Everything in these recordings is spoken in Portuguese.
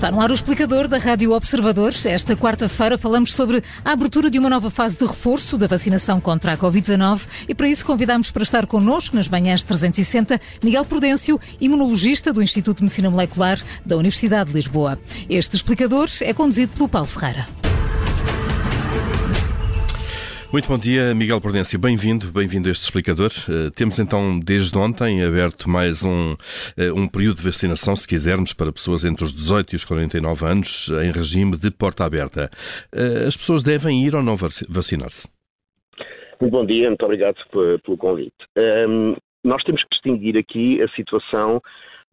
Está no ar o explicador da Rádio Observador. Esta quarta-feira falamos sobre a abertura de uma nova fase de reforço da vacinação contra a Covid-19 e para isso convidamos para estar connosco nas manhãs 360 Miguel Prudêncio, imunologista do Instituto de Medicina Molecular da Universidade de Lisboa. Este explicador é conduzido pelo Paulo Ferreira. Muito bom dia, Miguel Prudêncio. Bem-vindo, bem-vindo a este explicador. Uh, temos então, desde ontem, aberto mais um, uh, um período de vacinação, se quisermos, para pessoas entre os 18 e os 49 anos, em regime de porta aberta. Uh, as pessoas devem ir ou não vacinar-se? Muito bom dia, muito obrigado pelo convite. Um, nós temos que distinguir aqui a situação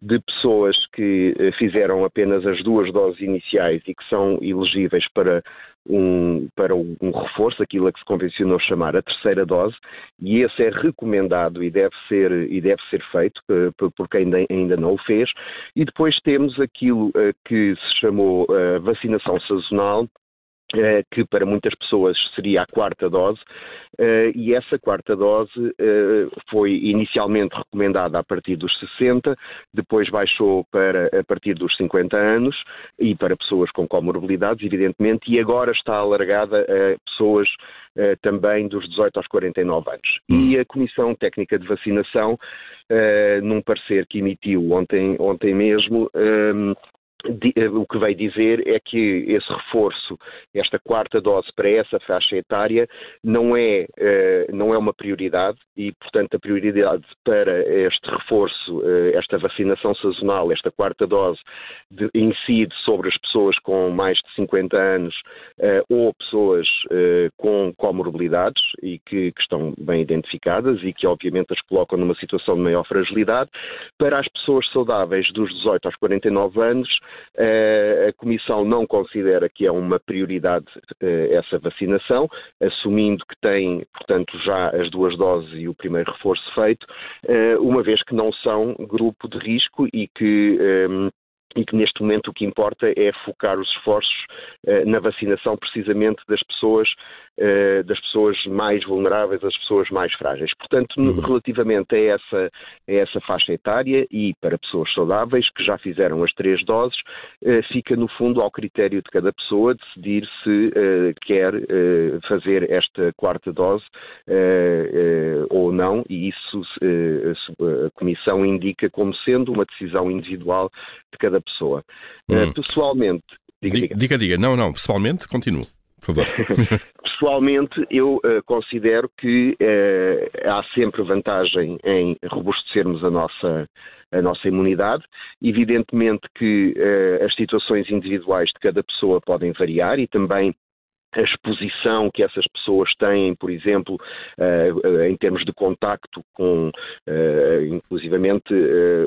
de pessoas que fizeram apenas as duas doses iniciais e que são elegíveis para um, para um reforço, aquilo a que se convencionou chamar a terceira dose, e esse é recomendado e deve ser, e deve ser feito uh, por quem ainda, não o fez. E depois temos aquilo uh, que se chamou vacinação sazonal, eh, que para muitas pessoas seria a quarta dose, eh, e essa quarta dose eh, foi inicialmente recomendada a partir dos 60, depois baixou para a partir dos 50 anos e para pessoas com comorbilidades, evidentemente, e agora está alargada a pessoas também dos 18 aos 49 anos. E uhum. a Comissão Técnica de Vacinação, num parecer que emitiu ontem, ontem mesmo, eh, o que veio dizer é que esse reforço, esta quarta dose para essa faixa etária, não é, eh, não é uma prioridade e, portanto, a prioridade para este reforço, eh, esta vacinação sazonal, esta quarta dose, incide sobre as pessoas com mais de 50 anos ou pessoas com comorbilidades e que, que estão bem identificadas e que, obviamente, as colocam numa situação de maior fragilidade. Para as pessoas saudáveis dos 18 aos 49 anos, a Comissão não considera que é uma prioridade eh, essa vacinação, assumindo que tem, portanto, já as duas doses e o primeiro reforço feito, eh, uma vez que não são grupo de risco e que eh, e que neste momento o que importa é focar os esforços na vacinação precisamente das pessoas eh, das pessoas mais vulneráveis, das pessoas mais frágeis. Portanto, uhum. relativamente a essa, a essa faixa etária e para pessoas saudáveis que já fizeram as três doses, uh, fica no fundo ao critério de cada pessoa decidir se uh, quer fazer esta quarta dose ou não, e isso a Comissão indica como sendo uma decisão individual de cada pessoa. Uhum. pessoalmente. Diga diga. diga, diga. Não, não, pessoalmente, continuo. Por favor. pessoalmente, eu uh, considero que uh, há sempre vantagem em robustecermos a nossa, a nossa imunidade. Evidentemente que uh, as situações individuais de cada pessoa podem variar e também a exposição que essas pessoas têm, por exemplo, uh, em termos de contacto com, uh, inclusivamente,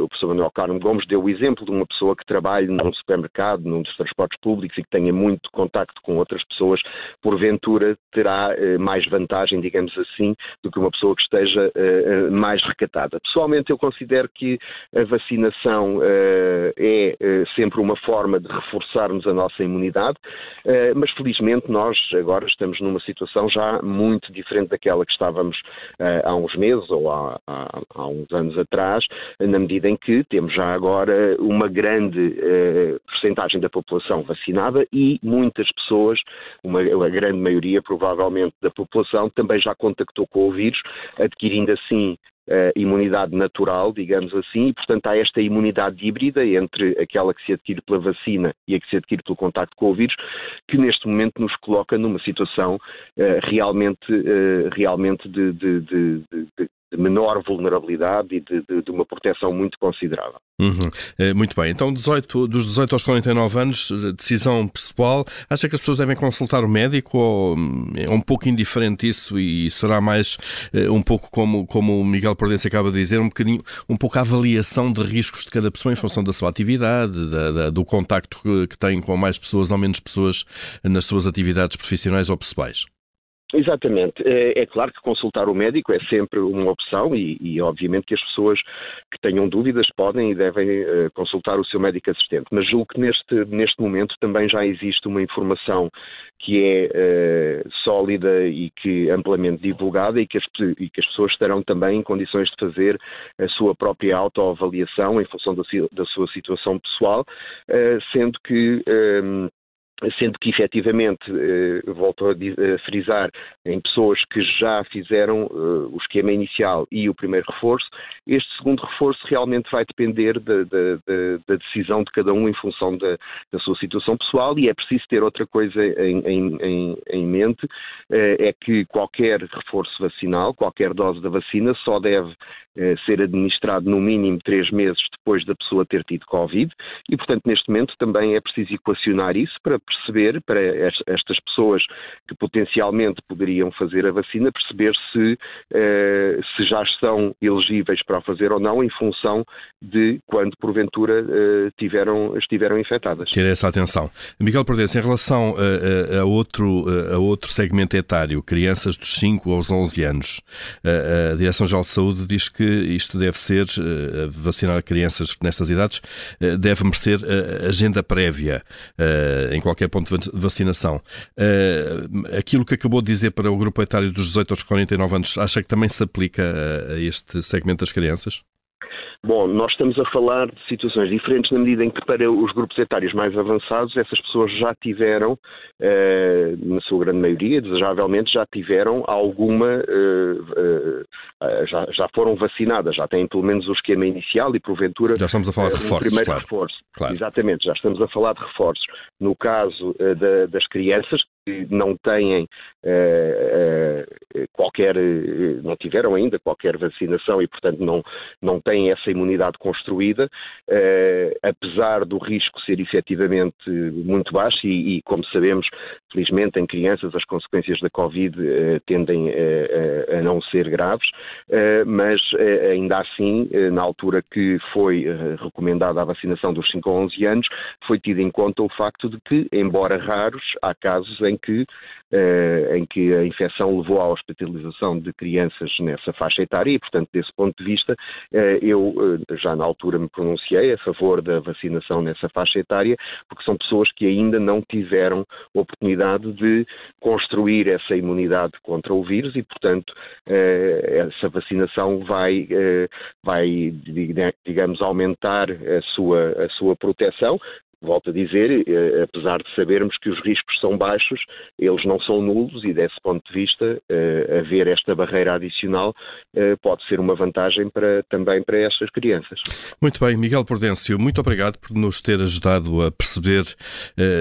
o professor Manuel Carmo Gomes deu o exemplo de uma pessoa que trabalha num supermercado, num dos transportes públicos e que tenha muito contacto com outras pessoas, porventura terá mais vantagem, digamos assim, do que uma pessoa que esteja mais recatada. Pessoalmente, eu considero que a vacinação é sempre uma forma de reforçarmos a nossa imunidade, mas felizmente nós agora estamos numa situação já muito diferente daquela que estávamos uh, há uns meses ou há, há, há, uns anos atrás, na medida em que temos já agora uma grande uh, porcentagem da população vacinada e muitas pessoas, uma, a grande maioria provavelmente da população, também já contactou com o vírus, adquirindo assim uh, imunidade natural, digamos assim, e portanto há esta imunidade híbrida entre aquela que se adquire pela vacina e a que se adquire pelo contacto com o vírus, que neste momento nos coloca numa situação uh, realmente, uh, realmente de, de, de, de menor vulnerabilidade e de, de, de, uma proteção muito considerável. Uhum. É, muito bem. Então, 18, dos 18 aos 49 anos, decisão pessoal. Acha que as pessoas devem consultar o médico ou hum, é um pouco indiferente isso e será mais é, um pouco como, como o Miguel Prudência acaba de dizer, um bocadinho, um pouco a avaliação de riscos de cada pessoa em função da sua atividade, da, da, do contacto que tem com mais pessoas ou menos pessoas nas suas atividades profissionais ou pessoais? Exatamente. É, é, claro que consultar o médico é sempre uma opção e, e, obviamente que as pessoas que tenham dúvidas podem e devem uh, consultar o seu médico assistente. Mas julgo que neste, neste momento também já existe uma informação que é uh, sólida e que amplamente divulgada e que, as, e que, as, pessoas estarão também em condições de fazer a sua própria autoavaliação em função da, da sua situação pessoal, uh, sendo que sendo que efetivamente, eh, volto a, frisar, em pessoas que já fizeram eh, o esquema inicial e o primeiro reforço, este segundo reforço realmente vai depender da, da, da decisão de cada um em função da, da, sua situação pessoal e é preciso ter outra coisa em, em, em mente, eh, é que qualquer reforço vacinal, qualquer dose da vacina só deve ser administrado no mínimo três meses depois da pessoa ter tido Covid e, portanto, neste momento também é preciso equacionar isso para perceber, para estas pessoas que potencialmente poderiam fazer a vacina, perceber se, eh, se já estão elegíveis para fazer ou não, em função de quando porventura eh, tiveram, estiveram infectadas. Ter essa atenção. Miguel Prudência, em relação a, a, a, outro, a outro segmento etário, crianças dos 5 aos 11 anos, a, a Direção-Geral de Saúde diz que isto deve ser, eh, vacinar crianças nestas idades, deve merecer agenda prévia em qualquer qualquer ponto de vacinação. Uh, aquilo que acabou de dizer para o grupo etário dos 18 aos 49 anos, acha que também se aplica a, este segmento das crianças? Bom, nós estamos a falar de situações diferentes na medida em que para os grupos etários mais avançados essas pessoas já tiveram, eh, na sua grande maioria, desejavelmente já tiveram alguma, eh, eh, já, já, foram vacinadas, já têm pelo menos o esquema inicial e porventura já estamos a falar de reforços, primeiro claro. reforço. Claro. Exatamente, já estamos a falar de reforços. No caso da, das crianças, que não têm uh, uh, qualquer, uh, não tiveram ainda qualquer vacinação e, portanto, não, não têm essa imunidade construída, apesar do risco ser efetivamente muito baixo e, e, como sabemos, felizmente em crianças as consequências da Covid tendem a não ser graves, mas ainda assim, na altura que foi recomendada a vacinação dos 5 a 11 anos, foi tido em conta o facto de que, embora raros, há casos em que, eh, em que a infecção levou à hospitalização de crianças nessa faixa etária e, portanto, desse ponto de vista, eh, eu eh, já na altura me pronunciei a favor da vacinação nessa faixa etária, porque são pessoas que ainda não tiveram oportunidade de construir essa imunidade contra o vírus e, portanto, essa vacinação vai, vai digamos, aumentar a sua, a sua proteção, volto a dizer, eh, apesar de sabermos que os riscos são baixos, eles não são nulos e, desse ponto de vista, eh, haver esta barreira adicional eh, pode ser uma vantagem para, também para estas crianças. Muito bem, Miguel Prudêncio, muito obrigado por nos ter ajudado a perceber,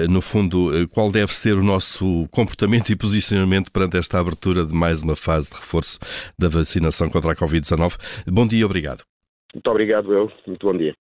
no fundo, qual deve ser o nosso comportamento e posicionamento perante esta abertura de mais uma fase de reforço da vacinação contra a Covid-19. Bom dia, obrigado. Muito obrigado, eu. Muito bom dia.